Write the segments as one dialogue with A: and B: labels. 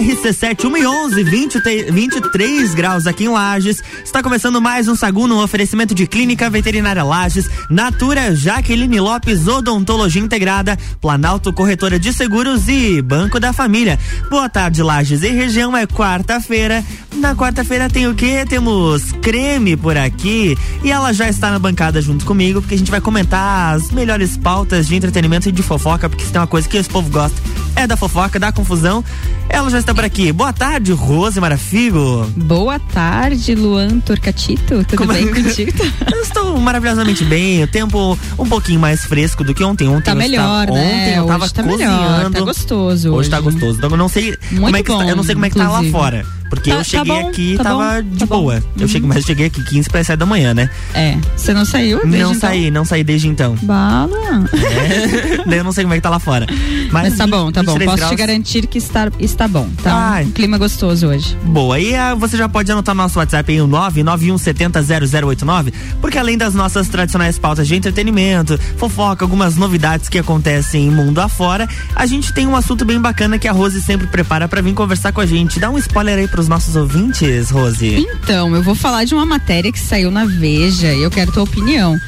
A: RC7 1 e 11, 20, 23 graus aqui em Lages. Está começando mais um Sagu no oferecimento de Clínica Veterinária Lages, Natura Jaqueline Lopes Odontologia Integrada, Planalto Corretora de Seguros e Banco da Família. Boa tarde, Lages e região. É quarta-feira. Na quarta-feira tem o quê? Temos creme por aqui e ela já está na bancada junto comigo porque a gente vai comentar as melhores pautas de entretenimento e de fofoca, porque se tem uma coisa que esse povo gosta é da fofoca, da confusão. Ela já está por aqui. Boa tarde, Rose Marafigo.
B: Boa tarde, Luan Torcatito. Tudo Como... bem contigo?
A: eu estou maravilhosamente bem. O tempo um pouquinho mais fresco do que ontem. Ontem
B: tá melhor,
A: estava,
B: né?
A: Ontem eu tava
B: hoje tá
A: cozinhando.
B: Melhor, tá gostoso.
A: Hoje, hoje tá gostoso. Então eu não sei
B: Muito
A: como é que
B: bom,
A: está, eu não sei como é que tá lá fora. Porque
B: tá,
A: eu cheguei
B: tá bom,
A: aqui e
B: tá
A: tava
B: bom,
A: de
B: tá
A: boa.
B: Bom.
A: Eu
B: uhum.
A: cheguei, mas eu cheguei aqui 15 para 7 da manhã, né?
B: É. Você não saiu desde
A: Não
B: então?
A: saí, não saí desde então.
B: Bala.
A: É. Eu não sei como é que tá lá fora. Mas,
B: mas tá bom, tá bom. Posso
A: graus...
B: te garantir que está, está bom. Tá
A: Ai.
B: um clima gostoso hoje.
A: Boa. E uh, você já pode anotar nosso WhatsApp aí, o 991700089, porque além das nossas tradicionais pautas de entretenimento, fofoca, algumas novidades que acontecem em mundo afora, a gente tem um assunto bem bacana que a Rose sempre prepara para vir conversar com a gente. Dá um spoiler aí pros nossos ouvintes, Rose.
B: Então, eu vou falar de uma matéria que saiu na Veja e eu quero tua opinião.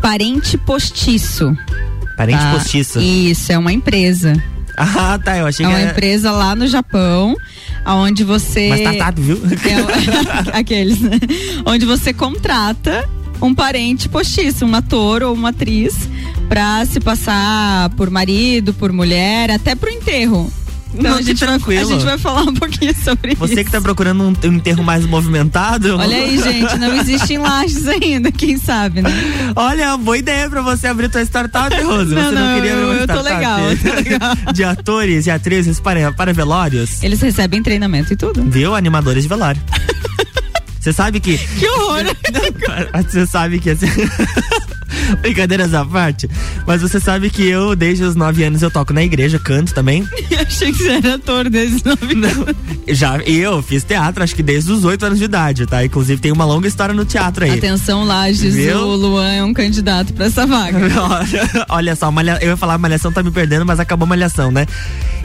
B: Parente postiço.
A: Parente
B: tá?
A: postiço.
B: Isso, é uma empresa.
A: Ah, tá. Eu achei
B: é
A: que
B: uma
A: era...
B: empresa lá no Japão, onde você.
A: Mas tratado, viu?
B: É, aqueles, né? Onde você contrata um parente postiço, um ator ou uma atriz, pra se passar por marido, por mulher, até pro enterro. Então
A: Não,
B: a, gente
A: tranquilo.
B: A gente vai falar um pouquinho sobre
A: Você
B: isso.
A: Você que tá procurando um, um enterro mais movimentado.
B: Olha aí, gente, não existe em lajes ainda, quem sabe, né?
A: Olha, boa ideia pra você abrir tua startup, Rose.
B: Não,
A: você não,
B: não
A: queria abrir uma
B: eu
A: startup
B: tô legal, eu tô legal.
A: de atores e atrizes para, para velórios?
B: Eles recebem treinamento e tudo.
A: Viu? Animadores de velório. Você sabe que.
B: Que horror!
A: Você sabe que assim. Brincadeiras à parte, mas você sabe que eu, desde os nove anos, eu toco na igreja, canto também.
B: Eu achei que você era ator desde os nove anos.
A: Já eu fiz teatro, acho que desde os oito anos de idade, tá? Inclusive tem uma longa história no teatro aí.
B: Atenção, Lages,
A: Viu?
B: o Luan é um candidato pra essa vaga.
A: Olha só, malha, eu ia falar malhação tá me perdendo, mas acabou malhação, né?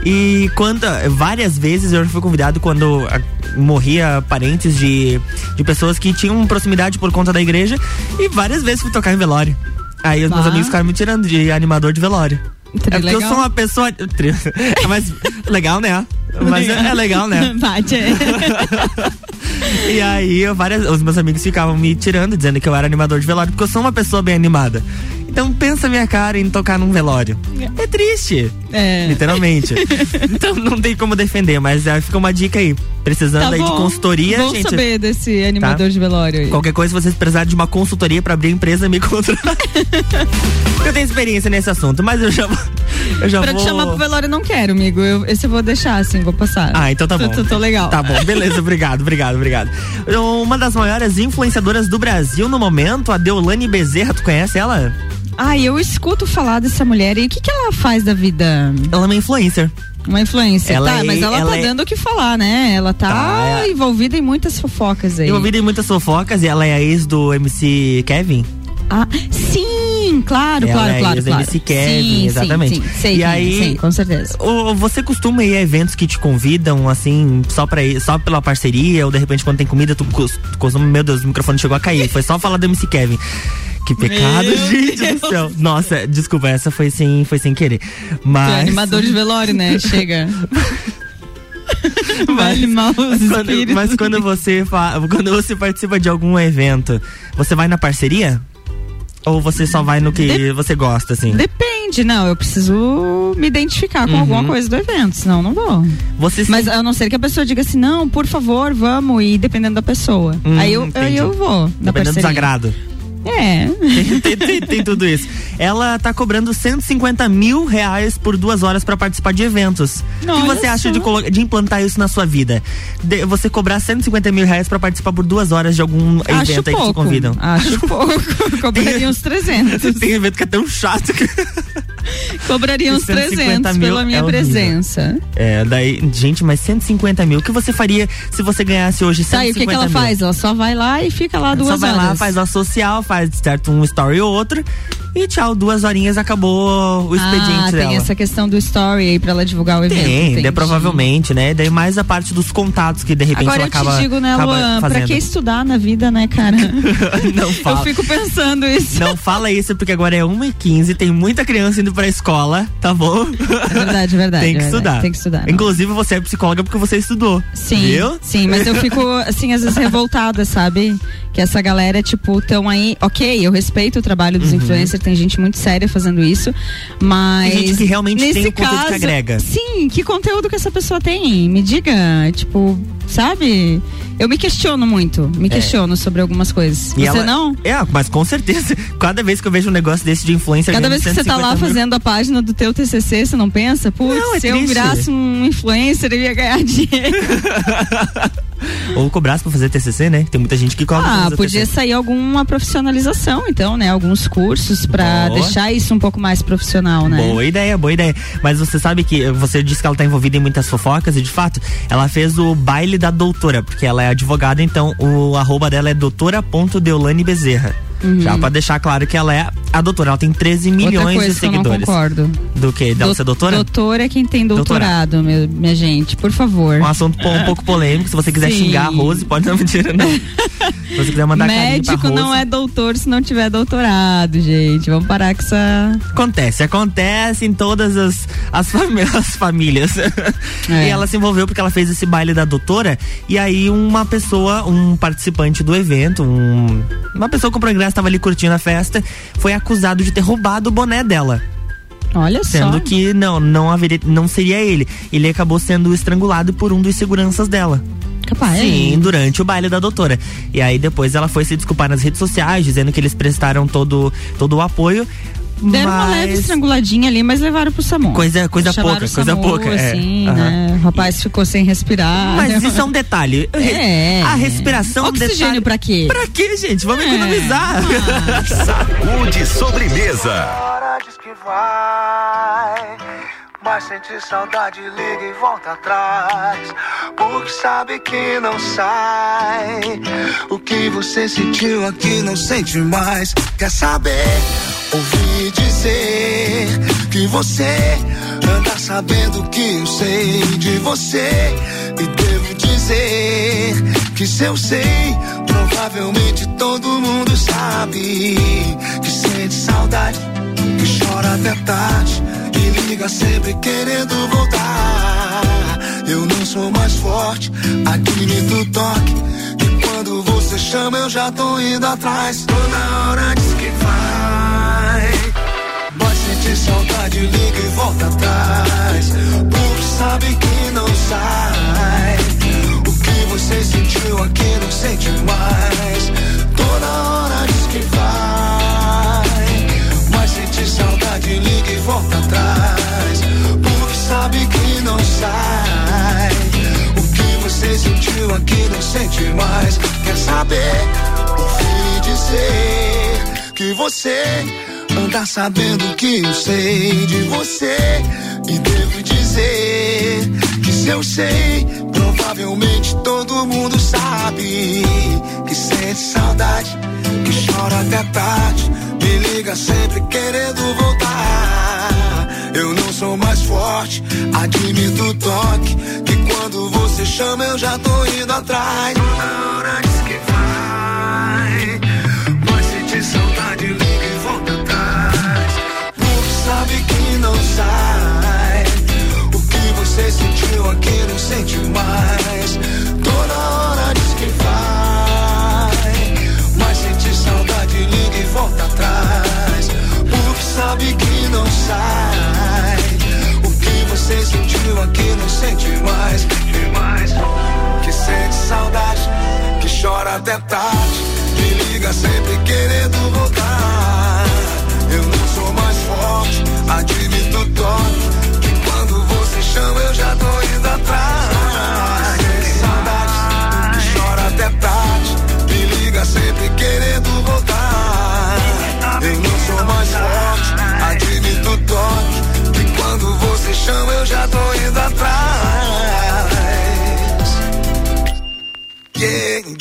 A: E quando várias vezes eu fui convidado quando a, morria parentes de, de pessoas que tinham proximidade por conta da igreja e várias vezes fui tocar em velório. Aí os meus amigos ficaram me tirando de animador de velório.
B: Tri
A: é porque
B: legal.
A: eu sou uma pessoa. tri- É, mas legal, né? Mas é, é legal, né?
B: Bate, é.
A: E aí eu, várias, os meus amigos ficavam me tirando, dizendo que eu era animador de velório, porque eu sou uma pessoa bem animada. Então pensa minha cara em tocar num velório. É triste.
B: É.
A: Literalmente. então não tem como defender, mas é, fica uma dica aí. Precisando
B: Tá
A: aí de consultoria,
B: Bom
A: gente.
B: saber desse animador
A: Tá.
B: de velório aí.
A: Qualquer coisa, se vocês precisarem de uma consultoria pra abrir a empresa, me contrata. eu tenho experiência nesse assunto, mas eu já vou. Eu já
B: Pra
A: vou...
B: te chamar pro velório não quero, amigo. Eu, esse eu vou deixar assim, vou passar.
A: Ah, então tá bom.
B: Tô, tô- tô legal.
A: Tá bom, beleza, obrigado, obrigado, obrigado. Uma das maiores influenciadoras do Brasil no momento, a Deolane Bezerra, tu conhece ela?
B: Ah, eu escuto falar dessa mulher e o que, que ela faz da vida?
A: Ela é uma influencer.
B: Uma influência.
A: Ela
B: tá,
A: é-
B: mas ela,
A: ela
B: tá
A: é-
B: dando o que falar, né? Ela tá,
A: Tá, é-
B: envolvida em muitas fofocas aí.
A: Envolvida em muitas fofocas e ela é a ex do MC Kevin.
B: Ah, sim, claro,
A: Ela
B: claro,
A: é
B: claro, claro.
A: MC Kevin,
B: sim,
A: exatamente.
B: Sim, sim, sei
A: E aí-
B: sim, com certeza.
A: Ô, Você costuma ir a eventos que te convidam, assim, só, pra só pela parceria, ou de repente quando tem comida, tu cos- tu costuma. Meu Deus, o microfone chegou a cair. Foi só falar do MC Kevin. Que pecado,
B: Meu
A: gente
B: Deus.
A: do céu. Nossa, desculpa, essa foi sem, foi sem querer.
B: Tu é
A: Mas.
B: animador de velório, né? Chega.
A: Mas- Mas quando, mas quando você fa, quando você participa de algum evento, você vai na parceria? Ou você só vai no que
B: Dep-
A: você gosta, assim?
B: Depende, não. Eu preciso me identificar com
A: Uhum.
B: alguma coisa do evento, senão eu não vou.
A: Você
B: Mas a não ser que a pessoa diga assim, não, por favor, vamos, e dependendo da pessoa.
A: Hum,
B: aí, eu, aí eu vou.
A: Dependendo do sagrado.
B: É.
A: Tem, tem- tem- tem tudo isso. Ela tá cobrando 150 mil reais por duas horas pra participar de eventos. o que você acha de, de implantar isso na sua vida? De- você cobrar 150 mil reais pra participar por duas horas de algum
B: Acho
A: evento aí que te
B: pouco.
A: convidam?
B: Acho pouco. Cobraria uns 300.
A: Tem evento que é tão chato que.
B: Cobraria uns 300 pela minha é presença.
A: É, daí, gente, mas 150 mil, o que você faria se você ganhasse hoje 150
B: mil? Tá, e o que, que ela
A: mil?
B: faz? Ela só vai lá e fica lá duas horas. Só vai horas. lá,
A: faz a social, faz certo um story ou outro e tchau, duas horinhas acabou o expediente ah,
B: tem
A: dela.
B: essa questão do story aí pra ela divulgar o evento.
A: Tem, provavelmente, né? Daí mais a parte dos contatos que de repente
B: Agora
A: ela acaba
B: Agora eu te digo, né, Luan, pra que estudar na vida, né, cara?
A: não fala.
B: Eu fico pensando isso.
A: Não fala isso, porque agora é 1h15, tem muita criança indo pra escola, tá bom?
B: É verdade, é verdade.
A: tem que
B: é
A: estudar.
B: Tem que estudar.
A: Inclusive, você é psicóloga porque você estudou.
B: Sim.
A: Viu?
B: Sim, mas eu fico, assim, às vezes revoltada, sabe? Que essa galera, tipo, tão aí. Ok, eu respeito o trabalho dos uhum. influencers, tem gente muito séria fazendo isso, mas.
A: Tem gente que realmente tem o conteúdo caso, que agrega.
B: Sim, que conteúdo que essa pessoa tem? Me diga, tipo, sabe? Eu me questiono muito, me é. questiono sobre algumas coisas. E Você ela, não?
A: É, mas com certeza. Cada vez que eu vejo um negócio desse de influencer.
B: Cada vez que você tá lá mil... fazendo a página do teu TCC, você não pensa? Putz, é se eu virasse um influencer, eu ia ganhar dinheiro.
A: Ou cobrasse pra fazer TCC, né? Tem muita gente que cobra.
B: Ah, podia TCC. sair alguma profissionalização, então, né? Alguns cursos pra boa. deixar isso um pouco mais profissional, né?
A: Boa ideia, boa ideia. Mas você sabe que você disse que ela tá envolvida em muitas fofocas e de fato, ela fez o baile da doutora, porque ela é advogada, então o arroba dela é doutora.deolane Bezerra. Uhum. Já pra deixar claro que ela é a doutora, ela tem 13 milhões de seguidores.
B: eu não concordo.
A: Do que? Dela Do, ser doutora?
B: Doutora é quem tem doutorado, meu, minha gente, por favor.
A: Um assunto um pouco polêmico, se você quiser Sim. xingar a Rose, pode não mentira, não. se você quiser mandar
B: Médico não é doutor se não tiver doutorado, gente. Vamos parar com essa.
A: Acontece, acontece em todas as, as, fami as famílias. É. E ela se envolveu porque ela fez esse baile da doutora, e aí uma pessoa, um participante do evento, um, uma pessoa com progresso estava ali curtindo a festa, foi acusado de ter roubado o boné dela.
B: Olha
A: sendo
B: só.
A: que não, não haveria, não seria ele. Ele acabou sendo estrangulado por um dos seguranças dela.
B: Capaz.
A: Sim, durante o baile da doutora. E aí depois ela foi se desculpar nas redes sociais, dizendo que eles prestaram todo, todo o apoio.
B: Deram mas... uma leve estranguladinha ali, mas levaram pro SAMU.
A: Coisa, coisa pouca, coisa SAMU, pouca.
B: É. Assim, é. né? O rapaz ficou sem respirar.
A: Mas isso é um detalhe.
B: É.
A: A respiração.
B: Oxigênio
A: detalhe...
B: pra quê?
A: Pra quê, gente? Vamos é. economizar.
C: Ah. Saúde sobremesa.
D: diz que vai. Mas sente saudade, liga e volta atrás. Porque sabe que não sai. O que você sentiu aqui não sente mais. Quer saber? Ouvi dizer que você anda sabendo que eu sei de você. E devo dizer que se eu sei, provavelmente todo mundo sabe. Que sente saudade, que chora até tarde. E liga sempre querendo voltar. Eu não sou mais forte, admito o toque. E quando você chama, eu já tô indo atrás. Toda hora diz que vai. Sente saudade, liga e volta atrás. Porque sabe que não sai. O que você sentiu aqui não sente mais. Toda hora diz que vai. Mas sente saudade, liga e volta atrás. Porque sabe que não sai. O que você sentiu aqui não sente mais. Quer saber? Ouvi dizer que você Anda sabendo que eu sei de você. E devo dizer que se eu sei, provavelmente todo mundo sabe. Que sente saudade, que chora até tarde. Me liga sempre querendo voltar. Eu não sou mais forte, admito o toque. Que quando você chama eu já tô indo atrás. Na hora que sabe que não sai. O que você sentiu aqui não sente mais. Toda hora diz que vai. Mas sente saudade, liga e volta atrás. Porque sabe que não sai. O que você sentiu aqui não sente mais. Que sente saudade, que chora até tarde.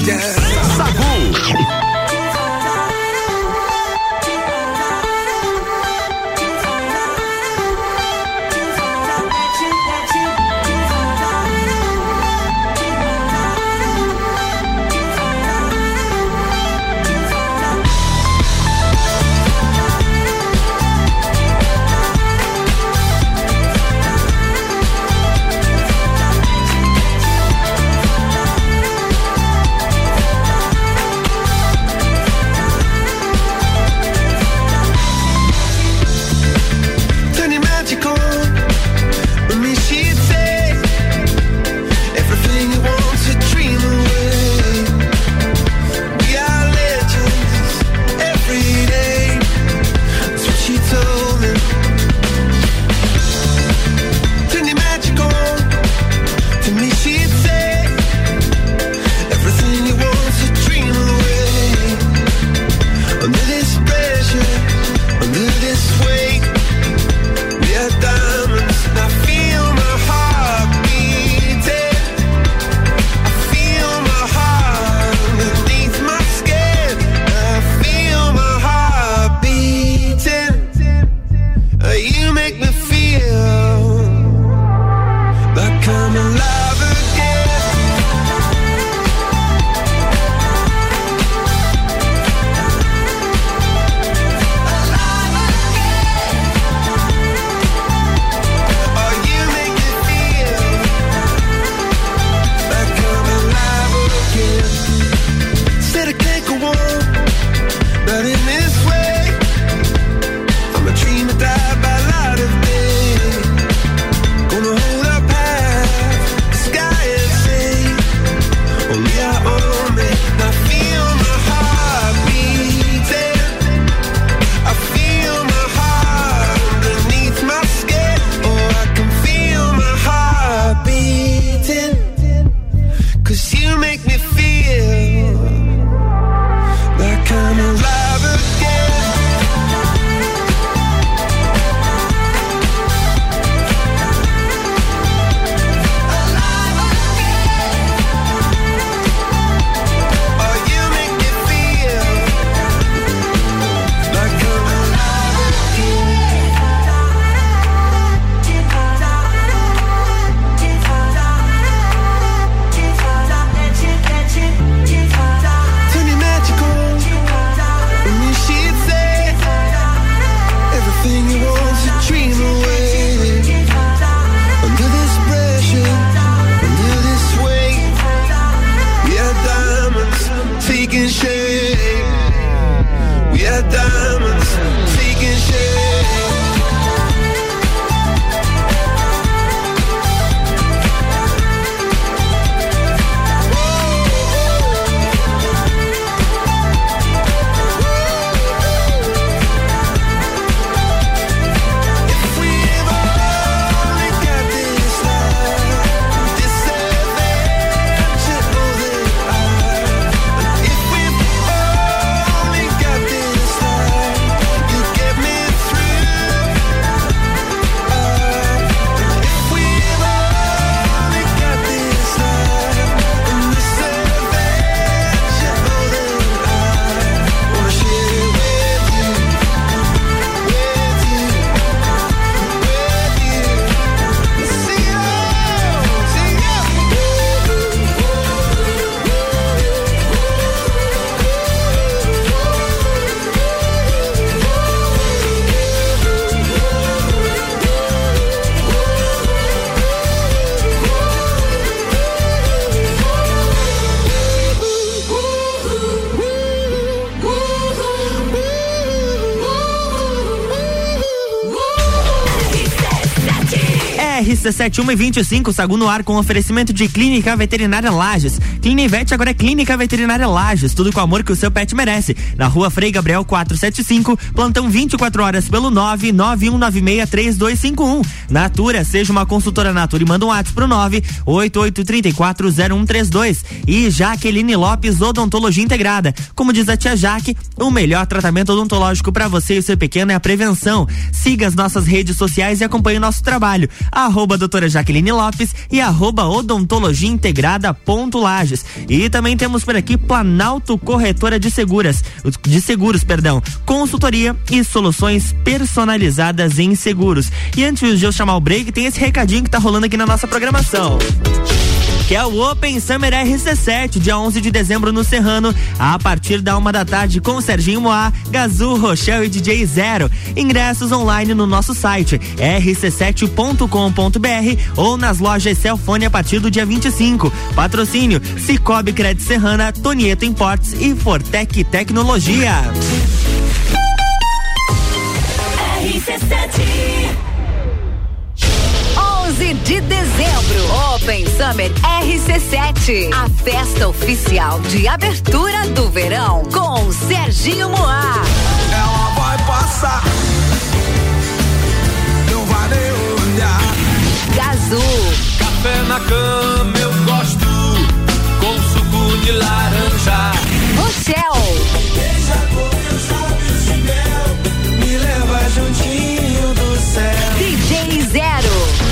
D: Yeah, yeah. Sagu.
A: RC7 1 e 25, Sagu no ar com oferecimento de Clínica Veterinária Lages. Clinivete agora é Clínica Veterinária Lages, tudo com o amor que o seu pet merece. Na rua Frei Gabriel 475, plantão 24 horas pelo 991963251. Natura, seja uma consultora Natura e manda um WhatsApp pro 988340132. E Jaqueline Lopes Odontologia Integrada. Como diz a tia Jaque, o melhor tratamento odontológico para você e o seu pequeno é a prevenção. Siga as nossas redes sociais e acompanhe o nosso trabalho. Arroba arroba doutora Jaqueline Lopes e arroba odontologia integrada ponto Lages. E também temos por aqui Planalto Corretora de Seguras, de Seguros, perdão, consultoria e soluções personalizadas em seguros. E antes de eu chamar o break, tem esse recadinho que tá rolando aqui na nossa programação que é o Open Summer RC7, dia 11 de dezembro no Serrano, a partir da uma da tarde com Serginho Moá, Gazul, Rochelle e DJ Zero. Ingressos online no nosso site rc7.com.br ou nas lojas Celfone a partir do dia 25. Patrocínio Cicobi Crédito Serrana, Tonieto Imports e Fortec Tecnologia.
E: RC7 Open Summer RC7, a festa oficial de abertura do verão com Serginho Moá.
D: Ela vai passar, não vai nem olhar.
E: Gazul.
F: Café na cama eu gosto, com suco de laranja.
E: Rochelle.
D: Deixa com os lábios de mel, me leva juntinho do céu.
E: DJ Zero.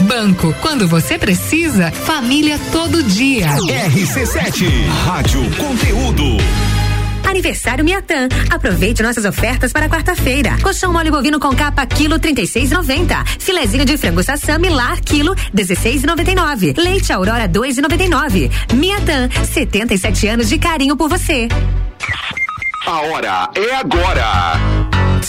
G: Banco, quando você precisa, família todo dia.
D: RC7, Rádio Conteúdo.
H: Aniversário Miatã. Aproveite nossas ofertas para quarta-feira. Colchão mole bovino com capa quilo 36,90. Filezinho de frango sassami lar quilo 16,99. Leite Aurora 2,99. Miatã, 77 anos de carinho por você.
D: A hora é agora.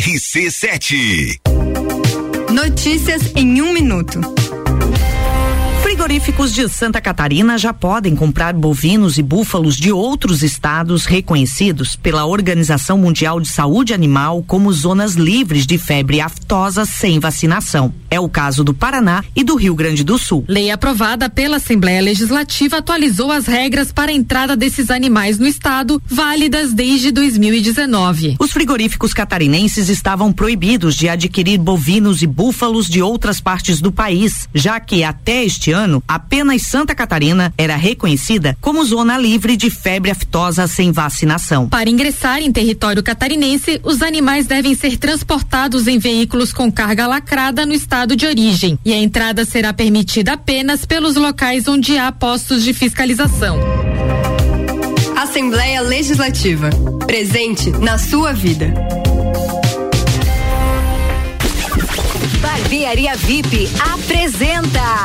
D: RC7.
I: Notícias em um minuto. Frigoríficos de Santa Catarina já podem comprar bovinos e búfalos de outros estados reconhecidos pela Organização Mundial de Saúde Animal como zonas livres de febre aftosa sem vacinação. É o caso do Paraná e do Rio Grande do Sul.
J: Lei aprovada pela Assembleia Legislativa atualizou as regras para a entrada desses animais no estado, válidas desde 2019.
I: Os frigoríficos catarinenses estavam proibidos de adquirir bovinos e búfalos de outras partes do país, já que até este ano apenas Santa Catarina era reconhecida como zona livre de febre aftosa sem vacinação.
J: Para ingressar em território catarinense, os animais devem ser transportados em veículos com carga lacrada no estado de origem e a entrada será permitida apenas pelos locais onde há postos de fiscalização.
C: Assembleia Legislativa. Presente na sua vida.
E: Barbearia VIP apresenta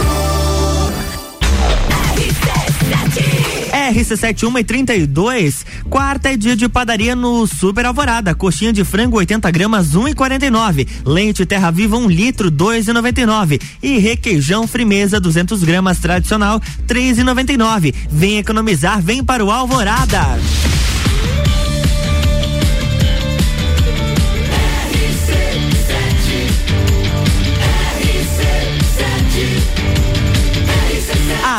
A: RC71 e 32, quarta é dia de padaria no Super Alvorada. Coxinha de frango 80 gramas 1,49. Leite Terra Viva 1 um litro 2,99. E requeijão Frimeza 200 gramas tradicional 3,99. Vem economizar, vem para o Alvorada.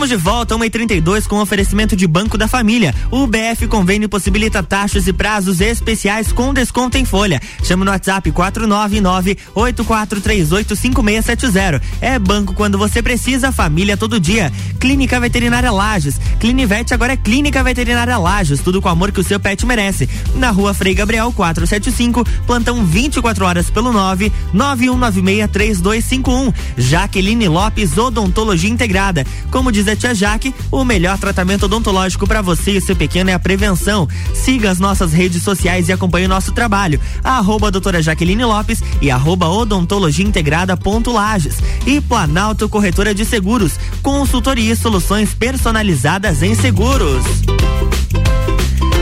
A: Estamos de volta, 1h32, com oferecimento de Banco da Família. O BF Convênio possibilita taxas e prazos especiais com desconto em folha. Chama no WhatsApp 499-8438-5670. É banco quando você precisa, família todo dia. Clínica Veterinária Lages. Clinivete agora é Clínica Veterinária Lages. Tudo com o amor que o seu pet merece. Na rua Frei Gabriel 475, plantão 24 horas pelo 9 91963251. Jaqueline Lopes, Odontologia Integrada. Como diz a tia Jaque, o melhor tratamento odontológico para você e seu pequeno é a prevenção. Siga as nossas redes sociais e acompanhe o nosso trabalho. Arroba doutora Jaqueline Lopes e arroba odontologia integrada ponto Lages. E Planalto Corretora de Seguros, consultoria e soluções personalizadas em seguros.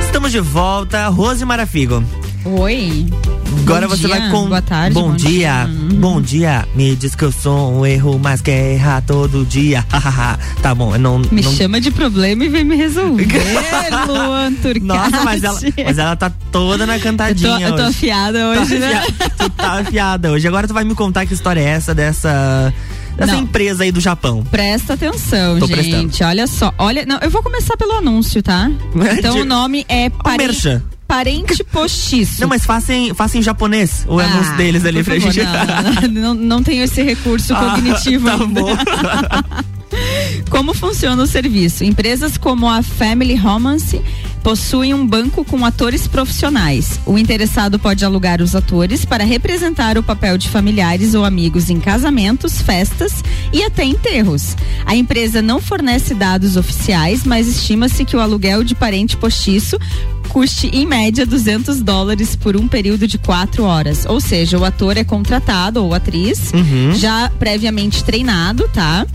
A: Estamos de volta, Rose Marafigo.
B: Oi.
A: Agora
B: Bom
A: você
B: dia,
A: vai com.
B: Boa tarde.
A: Bom, dia. Bom dia. Me diz que eu sou um erro, mas quer errar todo dia. tá bom, eu não.
B: Me
A: não...
B: chama de problema e vem me resolver, Luan Turcati.
A: Nossa, mas ela, mas ela tá toda na cantadinha.
B: Eu tô, eu tô
A: hoje.
B: afiada hoje,
A: tá
B: né?
A: Afiada, tu tá afiada hoje. Agora tu vai me contar que história é essa dessa. Dessa
B: Não.
A: empresa aí do Japão.
B: Presta atenção,
A: Tô
B: gente.
A: prestando.
B: Olha só. Olha, não, eu vou começar pelo anúncio, tá? Então o nome é
A: merchan.
B: Parente Postiço.
A: Não, mas faça em, faça em japonês o anúncio deles ali
B: Ah,
A: pra
B: favor,
A: gente.
B: Não, não, não tenho esse recurso
A: Ah,
B: cognitivo.
A: tá
B: ainda.
A: bom.
B: Como funciona o serviço? Empresas como a Family Romance possuem um banco com atores profissionais. O interessado pode alugar os atores para representar o papel de familiares ou amigos em casamentos, festas e até enterros. A empresa não fornece dados oficiais, mas estima-se que o aluguel de parente postiço custe em média 200 dólares por um período de quatro horas. Ou seja, o ator é contratado ou atriz
A: Uhum.
B: já previamente treinado, tá?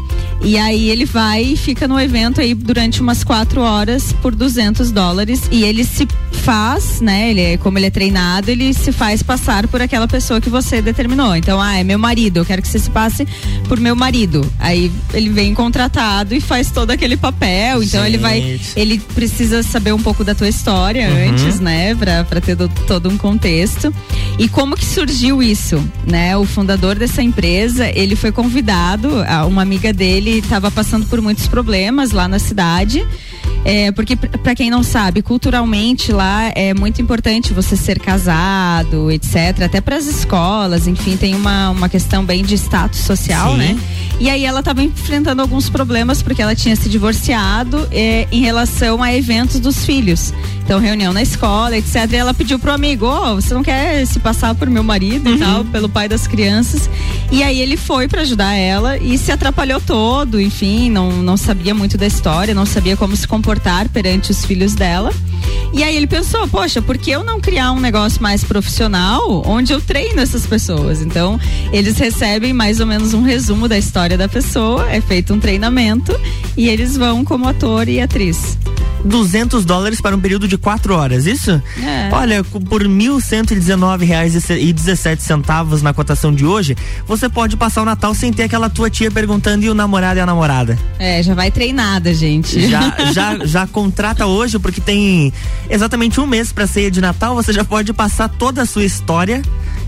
B: E aí ele vai e fica no evento aí durante umas quatro horas por 200 dólares e ele se faz, né? Ele é, como ele é treinado, ele se faz passar por aquela pessoa que você determinou. Então, ah, é meu marido, eu quero que você se passe por meu marido. Aí ele vem contratado e faz todo aquele papel. Então ele vai,
A: Gente.
B: ele precisa saber um pouco da tua história
A: Uhum.
B: antes, né, Pra pra ter do- todo um contexto. E como que surgiu isso, né? O fundador dessa empresa, ele foi convidado, uma amiga dele estava passando por muitos problemas lá na cidade. É, porque para quem não sabe, culturalmente lá é muito importante você ser casado, etc. Até para as escolas, enfim, tem uma, uma questão bem de status social,
A: Sim.
B: né? E aí ela estava enfrentando alguns problemas porque ela tinha se divorciado é, em relação a eventos dos filhos. Então, reunião na escola, etc. E ela pediu pro amigo, ô, você não quer se passar por meu marido e tal, pelo pai das crianças. E aí ele foi para ajudar ela e se atrapalhou todo, enfim, não, não sabia muito da história, não sabia como se comportar perante os filhos dela. E aí ele pensou, poxa, por que eu não criar um negócio mais profissional onde eu treino essas pessoas? Então, eles recebem mais ou menos um resumo da história da pessoa, é feito um treinamento e eles vão como ator e atriz.
A: 200 dólares para um período de quatro horas, isso?
B: É.
A: Olha, por 1.119 reais e se- e 17 centavos na cotação de hoje, você pode passar o Natal sem ter aquela tua tia perguntando e o namorado e a namorada.
B: É, já vai treinada, gente.
A: Já, já, já contrata hoje, porque tem exatamente um mês pra ceia de Natal, você já pode passar toda a sua história,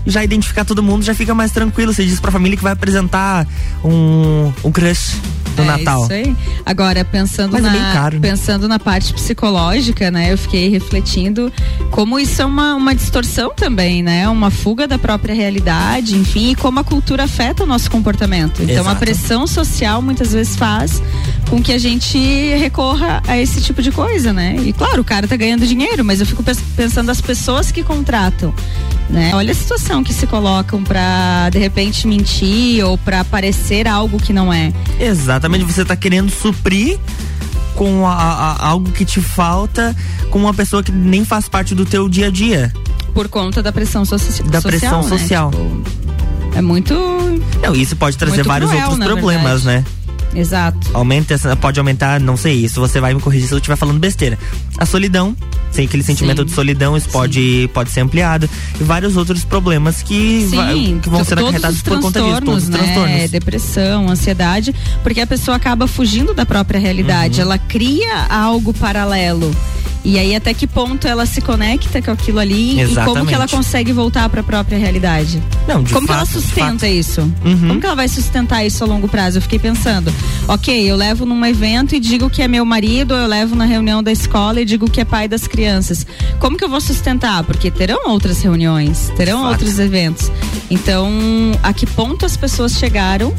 A: já identificar todo mundo, já fica mais tranquilo. Você diz pra família que vai apresentar um, um crush no
B: É,
A: Natal.
B: Isso aí. Agora, pensando
A: Mas é
B: na,
A: bem caro, né?
B: pensando na parte psicológica, né? Eu fiquei refletindo como isso é uma, uma distorção também, né? Uma fuga da própria realidade, enfim, e como a cultura afeta o nosso comportamento. Então, a
A: Exato.
B: pressão social muitas vezes faz com que a gente recorra a esse tipo de coisa, né? E claro, o cara tá ganhando dinheiro, mas eu fico pensando as pessoas que contratam, né? Olha a situação que se colocam pra de repente mentir ou pra parecer algo que não é.
A: Exatamente, você tá querendo suprir com a- a- algo que te falta com uma pessoa que nem faz parte do teu dia a dia.
B: Por conta da pressão soci
A: Da pressão
B: social. né?
A: social.
B: Tipo, é muito.
A: Não, isso pode trazer vários
B: cruel,
A: outros problemas,
B: verdade.
A: né?
B: Exato.
A: Aumenta, pode aumentar, não sei, isso você vai me corrigir se eu estiver falando besteira. A solidão, tem aquele sentimento
B: Sim.
A: de solidão, isso pode, pode ser ampliado. E vários outros problemas que, vai- que vão ser acarretados
B: os
A: por conta disso, todos os
B: né?
A: transtornos.
B: Depressão, ansiedade, porque a pessoa acaba fugindo da própria realidade.
A: Uhum.
B: Ela cria algo paralelo. E aí, até que ponto ela se conecta com aquilo ali e como
A: Exatamente.
B: que ela consegue voltar para a própria realidade?
A: Não, de
B: como que ela
A: fato,
B: sustenta
A: fato.
B: isso?
A: Uhum.
B: Como que ela vai sustentar isso a longo prazo? Eu fiquei pensando, ok, eu levo num evento e digo que é meu marido, ou eu levo na reunião da escola e digo que é pai das crianças. Como que eu vou sustentar? Porque terão outras reuniões, terão
A: Fato.
B: outros eventos. Então, a que ponto as pessoas chegaram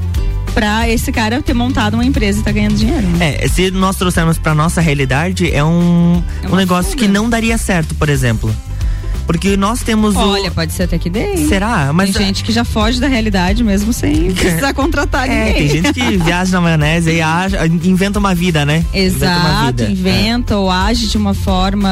B: pra esse cara ter montado uma empresa e tá ganhando dinheiro? né?
A: É, se nós trouxermos pra nossa realidade, é um,
B: É
A: um negócio
B: fuga.
A: que não daria certo, por exemplo. Porque nós temos o.
B: Olha, pode ser até que dê. hein?
A: Será? Mas
B: tem gente que já foge da realidade mesmo sem precisar contratar
A: É,
B: ninguém.
A: tem gente que viaja na maionese e acha- inventa uma vida, né? Inventa uma
B: Exato,
A: vida.
B: inventa ou age de uma forma.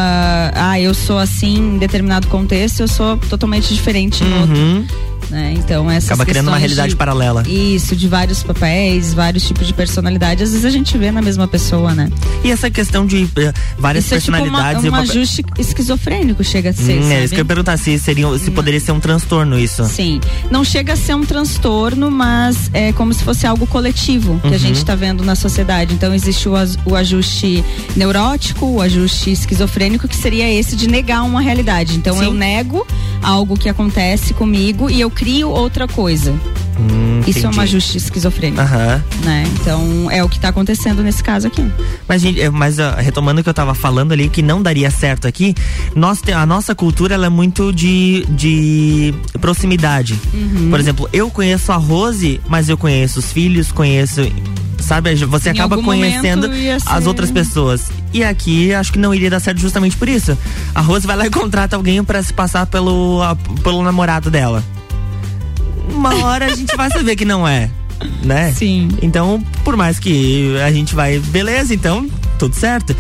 B: Ah, eu sou assim em determinado contexto, eu sou totalmente diferente
A: É.
B: em outro. Né? Então, essas
A: Acaba criando uma realidade
B: de-
A: paralela.
B: Isso, de vários papéis, vários tipos de personalidade, às vezes a gente vê na mesma pessoa, né?
A: E essa questão de eh, várias
B: Isso é tipo uma,
A: personalidades e
B: um
A: uma-
B: ajuste esquizofrênico, chega a ser.
A: Hum, é isso que eu ia perguntar se, seria, se poderia ser um transtorno isso.
B: Sim. Não chega a ser um transtorno, mas é como se fosse algo coletivo que
A: Uhum.
B: a gente está vendo na sociedade. Então existe o, o ajuste neurótico, o ajuste esquizofrênico, que seria esse de negar uma realidade. Então
A: Sim.
B: eu nego algo que acontece comigo e eu crio outra coisa.
A: Hum,
B: Isso é
A: entendi.
B: ajuste esquizofrênico.
A: Aham.
B: Né? Então é o que está acontecendo nesse caso aqui.
A: Mas, eh, mas retomando o que eu tava falando ali, que não daria certo aqui, nós a nossa cultura é muito de, de proximidade.
B: Uhum.
A: Por exemplo, eu conheço a Rose, mas eu conheço os filhos, conheço. Sabe, você
B: Em
A: acaba conhecendo
B: ia
A: as
B: ser-
A: outras pessoas. E aqui acho que não iria dar certo justamente por isso. A Rose vai lá e contrata alguém pra se passar pelo, a- pelo namorado dela. Uma hora a gente vai saber que não é, né?
B: Sim.
A: Então, por mais que a gente vai, beleza, então, tudo certo.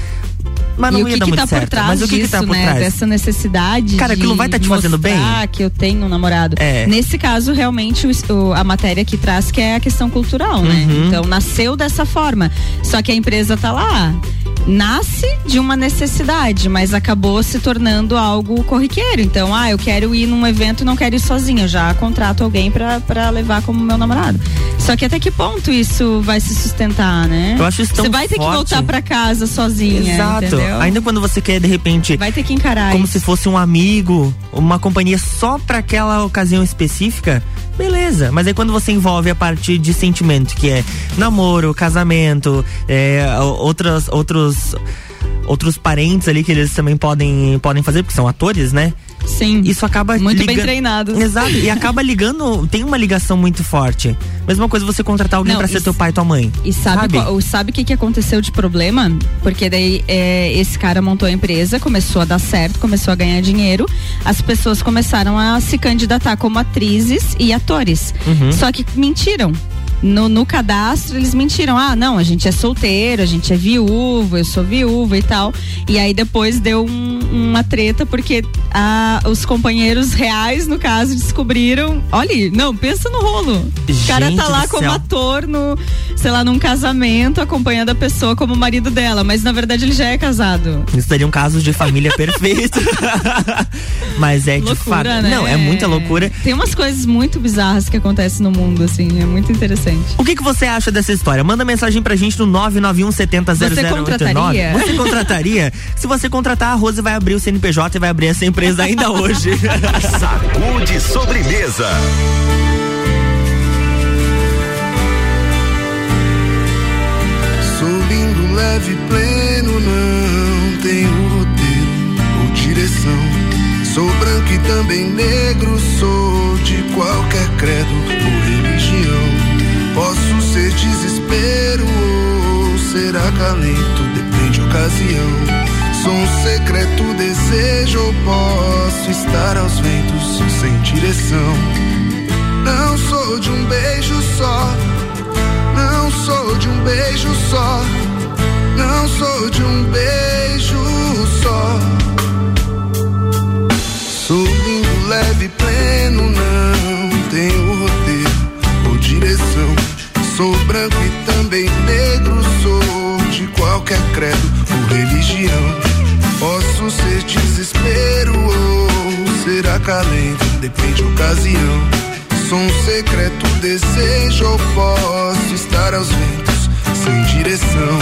A: Mas não
B: e
A: ia
B: que
A: dar
B: que
A: muito
B: tá
A: certo.
B: por trás
A: Mas o que,
B: disso,
A: que tá por
B: né?
A: trás?
B: Dessa necessidade
A: Cara, aquilo vai tá te fazendo bem?
B: mostrar que eu tenho um namorado.
A: É.
B: Nesse caso, realmente, o- a matéria que traz que é a questão cultural, né?
A: Uhum.
B: Então, nasceu dessa forma. Só que a empresa tá lá. Nasce de uma necessidade, mas acabou se tornando algo corriqueiro. Então, ah, eu quero ir num evento e não quero ir sozinha. Eu já contrato alguém pra, pra levar como meu namorado. Só que até que ponto isso vai se sustentar, né?
A: Eu acho isso tão
B: Você vai ter que
A: forte.
B: voltar pra casa sozinha.
A: Exato.
B: entendeu?
A: Ainda quando você quer, de repente.
B: Vai ter que encarar
A: Como
B: isso.
A: se fosse um amigo, uma companhia só pra aquela ocasião específica, beleza. Mas aí quando você envolve a parte de sentimento, que é namoro, casamento, é, outras, outros. Outros parentes ali que eles também podem, podem fazer, porque são atores, né?
B: Sim.
A: Isso acaba
B: Muito bem treinados.
A: Exato. E acaba ligando, tem uma ligação muito forte. Mesma coisa você contratar alguém pra ser teu pai e tua mãe.
B: E sabe, qual- sabe o que, que aconteceu de problema? Porque daí é, esse cara montou a empresa, começou a dar certo, começou a ganhar dinheiro. As pessoas começaram a se candidatar como atrizes e atores.
A: Uhum.
B: Só que mentiram. No, no cadastro eles mentiram. Ah, não, a gente é solteiro, a gente é viúva, eu sou viúva e tal. E aí depois deu um, uma treta porque ah, os companheiros reais, no caso, descobriram. Olha, não, pensa no rolo. o cara tá lá como céu. ator no, sei lá, num casamento, acompanhando a pessoa como marido dela, mas na verdade ele já é casado.
A: Isso seria um caso de família perfeito. mas é loucura, de fato. Né? Não, é muita loucura.
B: Tem umas coisas muito bizarras que acontecem no mundo, assim, é muito interessante.
A: O que, que você acha dessa história? Manda mensagem pra gente no 991 70
B: Você contrataria?
A: Você contrataria? Se você contratar, a Rose vai abrir o CNPJ e vai abrir essa empresa ainda hoje.
C: Sacude sobremesa.
K: Sou lindo, leve, pleno, Sou branco e também negro, sou de qualquer credo ou religião. Posso ser desespero ou ser acalento, depende da ocasião. Sou um secreto desejo ou posso estar aos ventos sem direção. Não sou de um beijo só, não sou de um beijo só, não sou de um beijo só. Leve, pleno, não tenho roteiro ou direção. Sou branco e também negro, sou de qualquer credo ou religião. Posso ser desespero ou ser acalento, depende da ocasião. Sou um secreto desejo ou posso estar aos ventos, sem direção.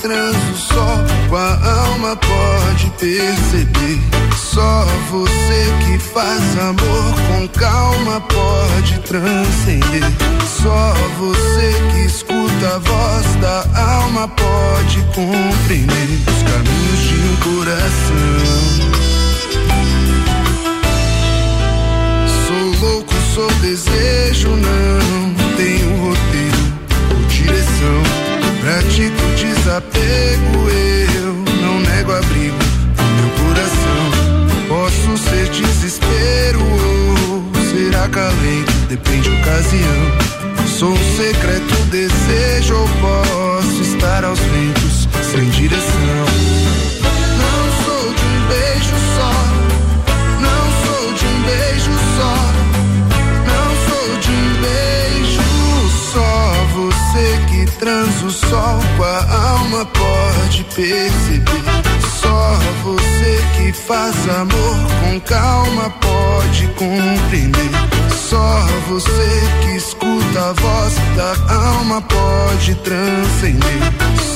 K: Você que transa o sol com a alma pode perceber. Só você que faz amor com calma pode transcender. Só você que escuta a voz da alma pode compreender os caminhos de um coração. Sou louco, sou desejo, não tenho roteiro ou direção. Pratico desapego, eu não nego abrigo Posso ser desespero ou ser acalento, depende da ocasião. Sou um secreto desejo ou posso estar aos ventos sem direção. Você que transa o sol com a alma pode perceber. Só você que faz amor com calma pode compreender. Só você que escuta a voz da alma pode transcender.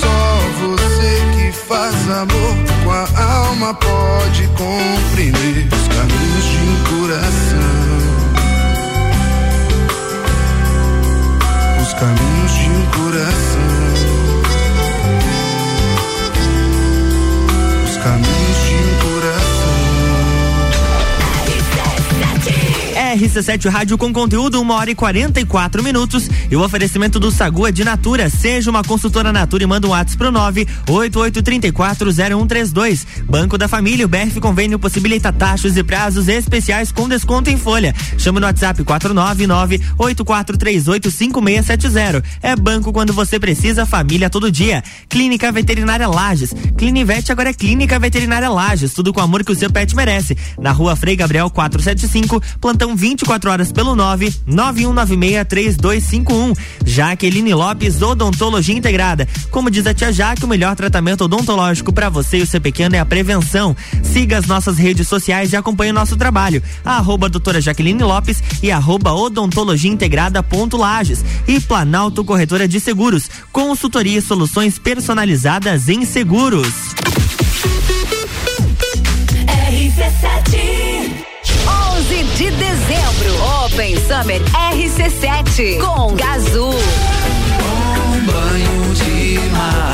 K: Só você que faz amor com a alma pode compreender os caminhos de um coração. Caminhos de um coração. caminhos
A: RC7 Rádio com conteúdo, uma hora e 44 minutos. E o oferecimento do Sagu é de Natura. Seja uma consultora Natura e manda um WhatsApp pro 988340132. Banco da Família, o BRF Convênio possibilita taxas e prazos especiais com desconto em folha. Chama no WhatsApp 499-8438-5670. É banco quando você precisa, família todo dia. Clínica Veterinária Lages. Clinivete agora é Clínica Veterinária Lages. Tudo com o amor que o seu pet merece. Na rua Frei Gabriel 475, plantão 24 horas pelo 9 91963251. Jaqueline Lopes, Odontologia Integrada. Como diz a tia Jaque, o melhor tratamento odontológico para você e o seu pequeno é a prevenção. Siga as nossas redes sociais e acompanhe o nosso trabalho. arroba doutora Jaqueline Lopes e arroba odontologia integrada ponto Lages. E Planalto Corretora de Seguros. Consultoria e soluções personalizadas em seguros.
E: RC7 11 de dezembro, Open Summer RC7 com Gazul.
F: Um banho de mar.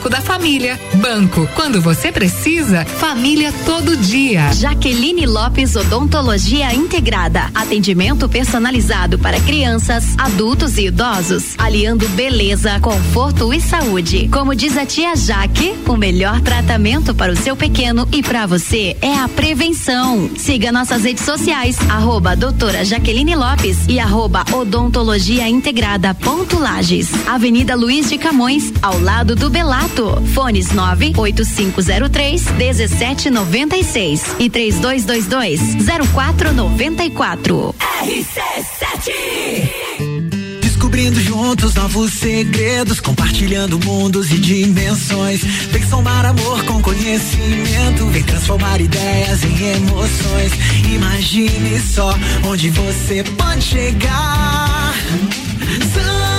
G: da Família. Banco. Quando você precisa, família todo dia.
L: Jaqueline Lopes Odontologia Integrada. Atendimento personalizado para crianças, adultos e idosos, aliando beleza, conforto e saúde. Como diz a tia Jaque, o melhor tratamento para o seu pequeno e para você é a prevenção. Siga nossas redes sociais, arroba doutora Jaqueline Lopes e arroba odontologia integrada ponto Lages. Avenida Luiz de Camões, ao lado do Belato. Fones 98503 1796 e 3222 0494.
M: RC7 Descobrindo juntos novos segredos, compartilhando mundos e dimensões. Vem somar amor com conhecimento, vem transformar ideias em emoções. Imagine só onde você pode chegar. Santa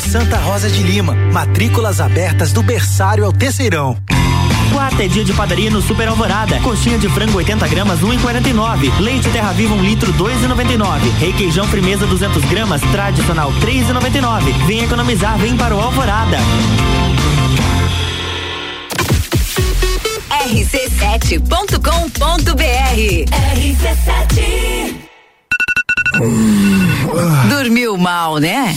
M: Santa Rosa
N: de Lima, matrículas abertas do berçário ao terceirão.
A: Quarta é dia de padaria no Super Alvorada. Coxinha de frango 80 gramas 1,49. Leite Terra Viva 1 litro 2,99. Requeijão Frimeza 200 gramas tradicional 3,99. Vem economizar, vem para o Alvorada.
E: rc7.com.br RC7 Dormiu mal, né?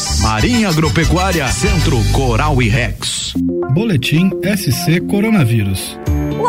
O: Marinha Agropecuária, Centro Coral e Rex.
P: Boletim SC Coronavírus.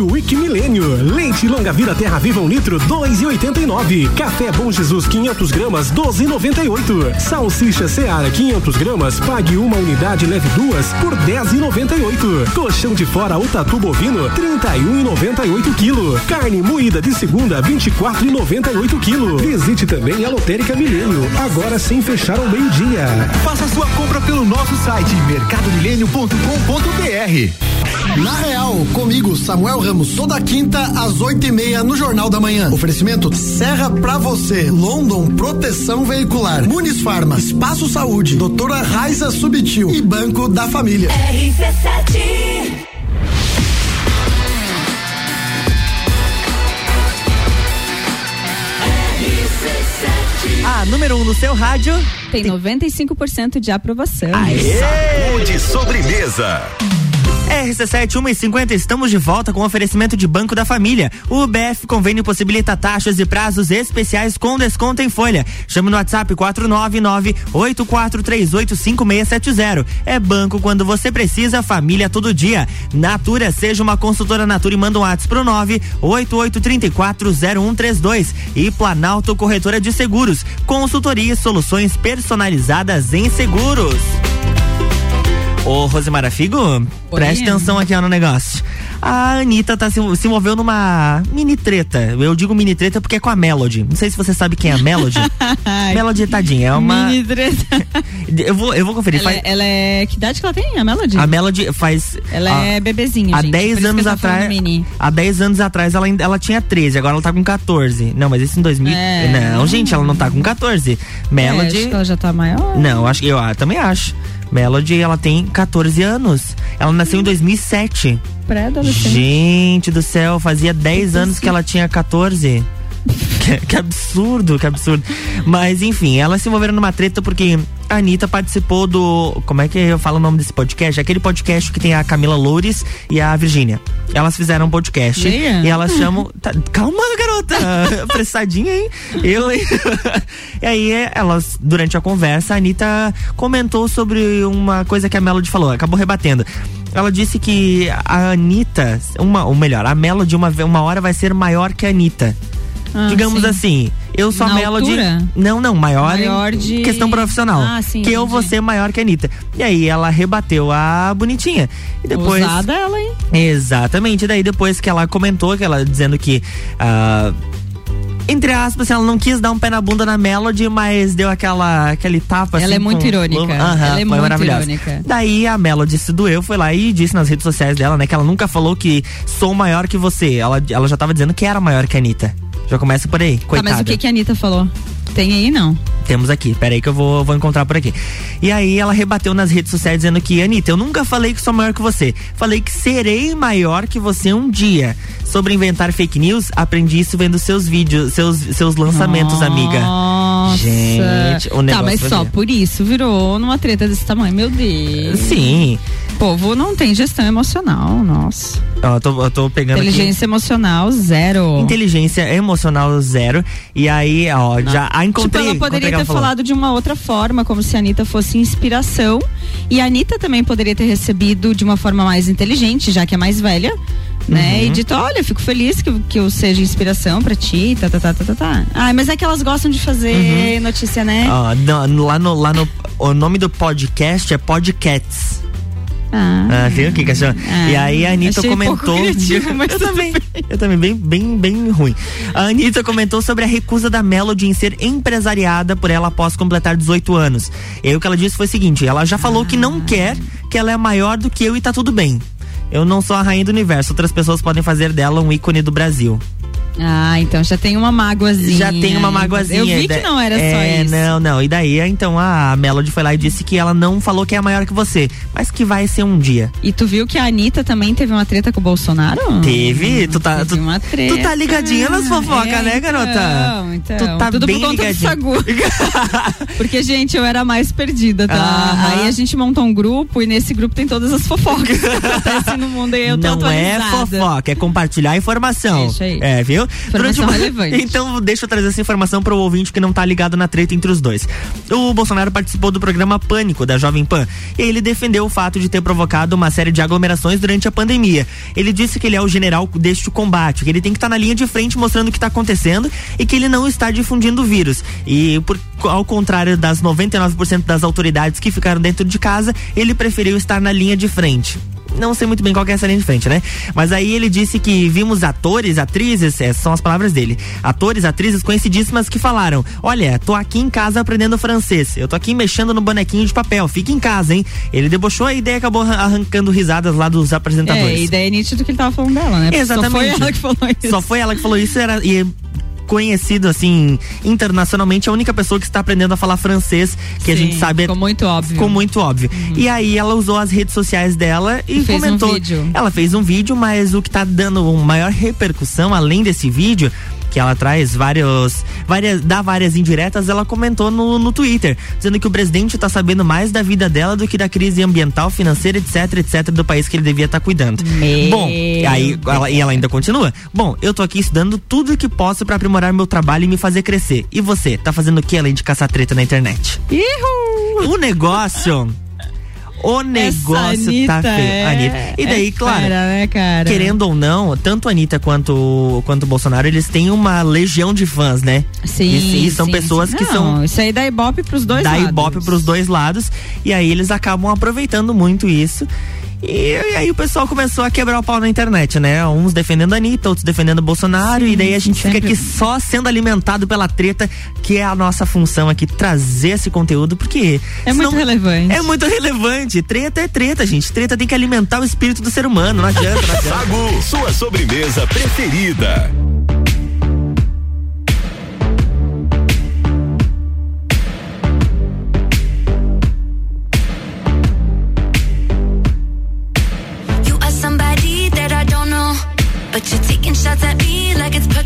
Q: Week Milênio. Leite longa vida terra viva um litro, dois e oitenta e nove. Café Bom Jesus 500 gramas, doze e noventa e oito. Salsicha Seara 500 gramas, pague uma unidade leve duas por dez e noventa e oito. Colchão de fora o tatu bovino, trinta e um e noventa e oito quilo. Carne moída de segunda, vinte e quatro e noventa e oito quilo. Visite também a Lotérica Milênio, agora sem fechar ao meio dia.
R: Faça sua compra pelo nosso site mercadomilênio.com.br.
S: Na Real, comigo, Samuel Ramos, toda quinta às oito e meia no Jornal da Manhã. Oferecimento Serra pra você, London Proteção Veicular, Munis Farma, Espaço Saúde, Doutora Raiza Subtil e Banco da Família.
M: RC7
A: A número um no seu rádio
B: tem 95% de aprovação. Aê!
C: Saúde sobremesa.
A: RC7 1 e 50 estamos de volta com oferecimento de Banco da Família. O BF Convênio possibilita taxas e prazos especiais com desconto em folha. Chame no WhatsApp 499-8438-5670. É banco quando você precisa, família todo dia. Natura, seja uma consultora Natura e manda um WhatsApp pro 988340132. E Planalto Corretora de Seguros. Consultoria e soluções personalizadas em seguros. Ô, Rosemara Figo, preste atenção aqui ó, no negócio. A Anitta tá se, se envolveu numa mini treta. Eu digo mini treta porque é com a Melody. Não sei se você sabe quem é a Melody. Melody, tadinha, é uma.
B: Mini treta.
A: eu, vou, eu vou conferir.
B: Ela,
A: Faz-
B: ela é. Que idade que ela tem, a Melody?
A: A Melody faz.
B: Ela
A: ó,
B: é bebezinha,
A: Há
B: gente, por
A: 10
B: isso
A: anos atrás. Há 10 anos atrás ela, ela tinha 13, agora ela tá com 14. Não, mas isso em 2000.
B: É.
A: Não, gente, ela não tá com 14. Melody.
B: É, acho que ela já tá maior.
A: Não, acho que eu ah, também acho. Melody, ela tem 14 anos. Ela nasceu em 2007.
B: Pré-adolescente.
A: Gente do céu, fazia 10 anos que ela tinha 14. Que, que absurdo, que absurdo. Mas enfim, elas se envolveram numa treta porque a Anitta participou do. Como é que eu falo o nome desse podcast? Aquele podcast que tem a Camila Loures e a Virgínia. Elas fizeram um podcast
B: Leia.
A: e elas chamam. tá- calma, garota! Apressadinha, hein? Eu, e aí, elas, durante a conversa, a Anitta comentou sobre uma coisa que a Melody falou, acabou rebatendo. Ela disse que a Anitta, uma, ou melhor, a Melody uma, uma hora vai ser maior que a Anitta.
B: Ah,
A: Digamos
B: sim.
A: assim, eu sou a
B: Na
A: Melody.
B: altura?
A: Não, não, maior,
B: Maior
A: em
B: de-
A: questão profissional.
B: Ah, sim,
A: que eu vou
B: entendi.
A: ser maior que a Anitta. E aí ela rebateu a bonitinha. E depois.
B: Ousada ela, hein?
A: Exatamente. Daí depois que ela comentou, que ela dizendo que. ah, entre aspas, ela não quis dar um pé na bunda na Melody, mas deu aquela, aquele tapa
B: Ela
A: assim,
B: é muito
A: com-
B: irônica.
A: Aham,
B: Ela é
A: foi
B: muito
A: maravilhosa.
B: irônica.
A: Daí a Melody se doeu, foi lá e disse nas redes sociais dela, né, que ela nunca falou que sou maior que você. Ela, ela já tava dizendo que era maior que a Anitta. Já começa por aí,
B: Tá,
A: coitada.
B: mas o que, que a Anitta falou? Tem aí, não?
A: Temos aqui, peraí que eu vou, vou encontrar por aqui. E aí ela rebateu nas redes sociais dizendo que, Anitta, eu nunca falei que sou maior que você. Falei que serei maior que você um dia. Sobre inventar fake news, aprendi isso vendo seus vídeos, seus, seus lançamentos, amiga.
B: Nossa.
A: Gente, o negócio
B: Tá, mas só
A: ver.
B: por isso virou numa treta desse tamanho. Meu Deus.
A: Sim.
B: O povo não tem gestão emocional, nossa.
A: Eu tô, eu tô pegando aqui.
B: Inteligência emocional, zero.
A: Inteligência emocional zero. E aí, ó, já ah, encontrei.
B: tipo, ela poderia ter
A: ela
B: falado de uma outra forma, como se a Anitta fosse inspiração. E a Anitta também poderia ter recebido de uma forma mais inteligente, já que é mais velha. Né?
A: Uhum.
B: E dito, olha, fico feliz que, que eu seja inspiração pra ti, tá, tá, tá, tá, tá, tá. Ai, mas é que elas gostam de fazer notícia, né?
A: Ó, no- lá no, lá no. O nome do podcast é Podcats.
B: Ah.
A: Ah, viu que cachorro?
B: Ah,
A: e aí a Anitta comentou.
B: criativo, mas
A: eu também. Eu também, bem, bem, bem ruim. A Anitta comentou sobre a recusa da Melody em ser empresariada por ela após completar 18 anos. E aí o que ela disse foi o seguinte: ela já falou que não quer, que ela é maior do que eu e tá tudo bem. Eu não sou a rainha do universo, outras pessoas podem fazer dela um ícone do Brasil.
B: Ah, então já tem uma mágoazinha.
A: Já tem uma magoazinha.
B: Eu vi que não era
A: é,
B: só isso.
A: Não, não. E daí, então, a Melody foi lá e disse que ela não falou que é maior que você, mas que vai ser um dia.
B: E tu viu que a Anitta também teve uma treta com o Bolsonaro?
A: Teve? Tu tá, tu,
B: uma treta.
A: tu tá ligadinha nas fofocas,
B: É,
A: né, garota?
B: Então, então.
A: Tu tá
B: Tudo
A: bem
B: por conta
A: ligadinha.
B: do Sagu. Porque, gente, eu era mais perdida, tá? Aí a gente montou um grupo e nesse grupo tem todas as fofocas que acontecem no mundo e eu tô
A: não é
B: atualizada.
A: fofoca, é compartilhar informação.
B: Isso aí.
A: É, viu?
B: Informação relevante.
A: Então, deixa eu trazer essa informação pro ouvinte que não tá ligado na treta entre os dois. O Bolsonaro participou do programa Pânico da Jovem Pan e ele defendeu o fato de ter provocado uma série de aglomerações durante a pandemia. Ele disse que ele é o general deste combate, que ele tem que estar na linha de frente mostrando o que está acontecendo e que ele não está difundindo o vírus. E por, ao contrário das 99% das autoridades que ficaram dentro de casa, ele preferiu estar na linha de frente não sei muito bem qual que é essa linha de frente, né? Mas aí ele disse que vimos atores, atrizes, essas são as palavras dele. Atores, atrizes conhecidíssimas que falaram: Olha, tô aqui em casa aprendendo francês. Eu tô aqui mexendo no bonequinho de papel. Fica em casa, hein? Ele debochou a ideia e acabou arran- arrancando risadas lá dos
B: É,
A: apresentadores.
B: e daí é nítido que ele tava falando dela, né?
A: Exatamente.
B: Só foi ela que falou isso.
A: Só foi ela que falou isso era, e é conhecido assim internacionalmente a única pessoa que está aprendendo a falar francês que a
B: Sim,
A: gente sabe
B: ficou muito óbvio.
A: ficou muito óbvio e aí ela usou as redes sociais dela e
B: Fez um
A: comentou
B: vídeo.
A: ela fez um vídeo mas o que tá dando maior repercussão além desse vídeo que ela traz vários, várias, dá várias indiretas, ela comentou no, no Twitter, dizendo que o presidente tá sabendo mais da vida dela do que da crise ambiental, financeira, etc, etc, do país que ele devia estar tá cuidando.
B: Meu
A: Bom, aí ela, e ela ainda continua. Bom, eu tô aqui estudando tudo que posso para aprimorar meu trabalho e me fazer crescer. E você, tá fazendo o que além de caçar treta na internet?
B: Ihu!
A: O negócio o negócio tá feio.
B: é,
A: Anitta. E daí,
B: é
A: claro,
B: fera, né,
A: querendo ou não, tanto a Anitta quanto, quanto o Bolsonaro, eles têm uma legião de fãs, né?
B: Sim.
A: E, e são
B: sim,
A: pessoas
B: sim.
A: que
B: Não,
A: são.
B: Isso aí dá ibope pros dois
A: dá
B: lados.
A: ibope pros dois lados. E aí eles acabam aproveitando muito isso. E, e aí o pessoal começou a quebrar o pau na internet, né? Uns defendendo a Anitta, outros defendendo o Bolsonaro.
B: Sim,
A: e daí a gente
B: sempre.
A: fica aqui só sendo alimentado pela treta, que é a nossa função aqui, trazer esse conteúdo, porque.
B: É muito relevante.
A: É muito relevante. Treta é treta, gente. Treta tem que alimentar o espírito do ser humano. Não adianta, não adianta.
C: Sagu, sua sobremesa preferida.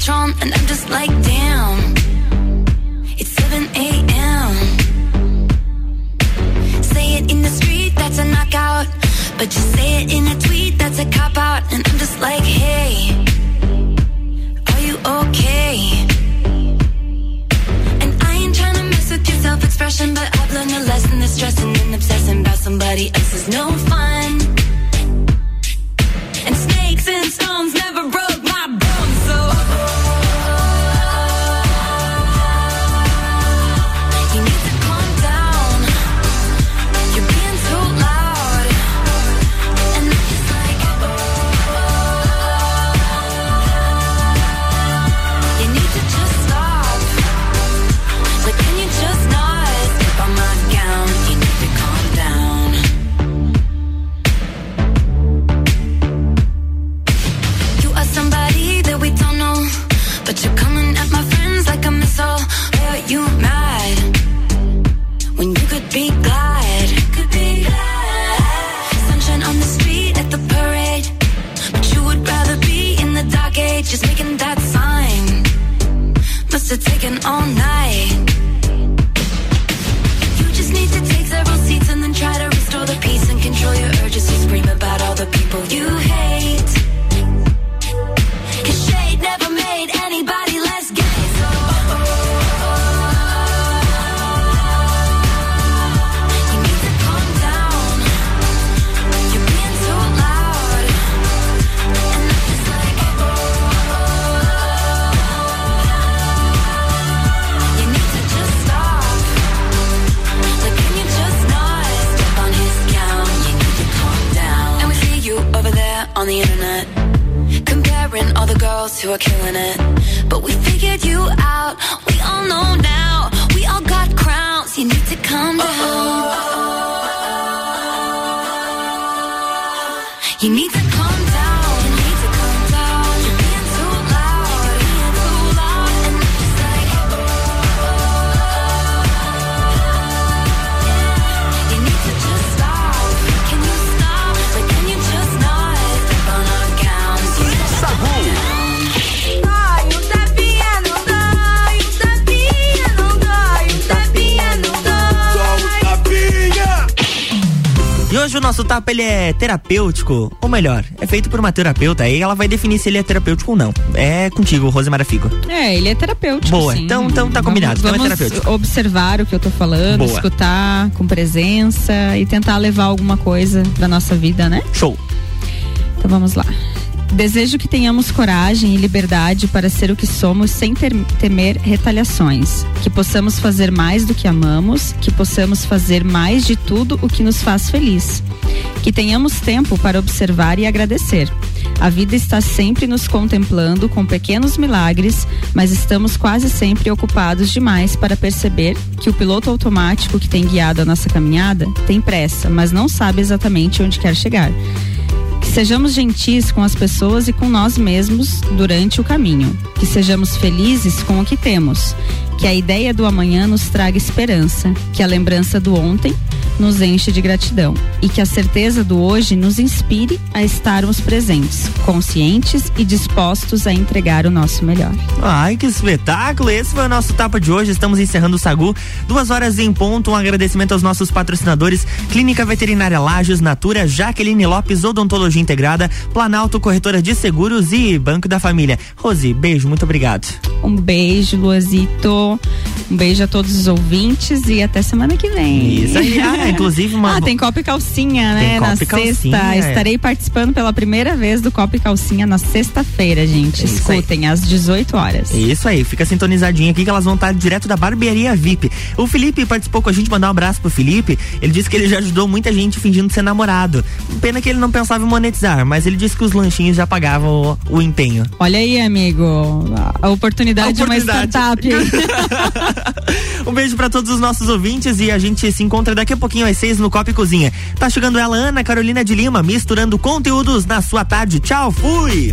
T: Like and I'm just like, damn. It's 7 a.m. Say it in the street, that's a knockout, but you say it in a tweet, that's a cop out, and I'm just like, hey, are you okay? And I ain't trying to mess with your self-expression, but I've learned a lesson that stressing and obsessing about somebody else is no fun. And snakes and stones never broke you were killing it. O
A: nosso tapa ele é terapêutico, ou melhor, é feito por uma terapeuta, aí ela vai definir se ele é terapêutico ou não. É contigo, Rosemara Figo.
B: É, ele é terapêutico.
A: Boa,
B: sim.
A: então- então tá combinado,
B: Vamos,
A: então é
B: vamos
A: terapêutico.
B: observar o que eu tô falando,
A: Boa.
B: escutar com presença e tentar levar alguma coisa pra nossa vida, né?
A: Show.
B: Então vamos lá. Desejo que tenhamos coragem e liberdade para ser o que somos sem ter- temer retaliações. Que possamos fazer mais do que amamos, que possamos fazer mais de tudo o que nos faz feliz. Que tenhamos tempo para observar e agradecer. A vida está sempre nos contemplando com pequenos milagres, mas estamos quase sempre ocupados demais para perceber que o piloto automático que tem guiado a nossa caminhada tem pressa, mas não sabe exatamente onde quer chegar. Que sejamos gentis com as pessoas e com nós mesmos durante o caminho. Que sejamos felizes com o que temos. Que a ideia do amanhã nos traga esperança. Que a lembrança do ontem nos enche de gratidão e que a certeza do hoje nos inspire a estarmos presentes, conscientes e dispostos a entregar o nosso melhor.
A: Ai, que espetáculo! Esse foi o nosso tapa de hoje. Estamos encerrando o Sagu. Duas horas em ponto. Um agradecimento aos nossos patrocinadores: Clínica Veterinária Lages, Natura, Jaqueline Lopes, Odontologia Integrada, Planalto Corretora de Seguros e Banco da Família. Rose, beijo, muito obrigado.
B: Um beijo, Luazito. Um beijo a todos os ouvintes e até semana que vem.
A: Isso aí, ah, inclusive uma.
B: Ah, tem Copa e Calcinha, né?
A: Tem
B: na
A: e Calcinha,
B: sexta.
A: é.
B: Estarei participando pela primeira vez do Copa e Calcinha na sexta-feira, gente.
A: É isso aí.
B: Escutem, às 18 horas.
A: Isso aí, fica sintonizadinho aqui que elas vão estar direto da barbearia VIP. O Felipe participou com a gente, mandar um abraço pro Felipe. Ele disse que ele já ajudou muita gente fingindo ser namorado. Pena que ele não pensava em monetizar, mas ele disse que os lanchinhos já pagavam o, o empenho.
B: Olha aí, amigo. A oportunidade,
A: A
B: de uma
A: oportunidade.
B: startup.
A: Um beijo pra todos os nossos ouvintes e a gente se encontra daqui a pouquinho às seis no Copa e Cozinha. Tá chegando ela, Ana Carolina de Lima, misturando conteúdos na sua tarde. Tchau, fui!